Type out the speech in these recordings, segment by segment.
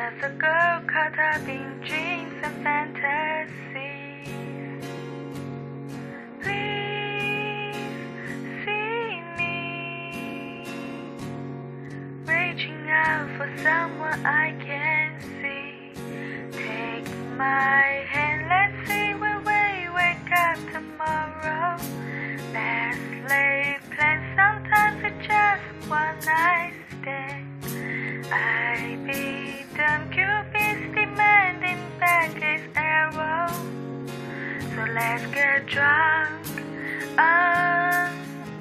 a girl caught up in dreams and fantasies. Please see me, reaching out for someone I can see. Take my hand, let's see when we wake up tomorrow. Let's lay plans, sometimes it's just one night stand. I be drunk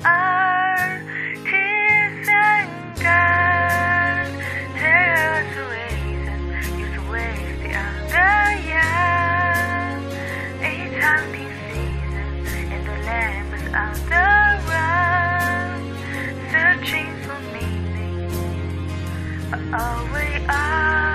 our tears and the young. It's hunting and the on the run, searching for meaning. All we are,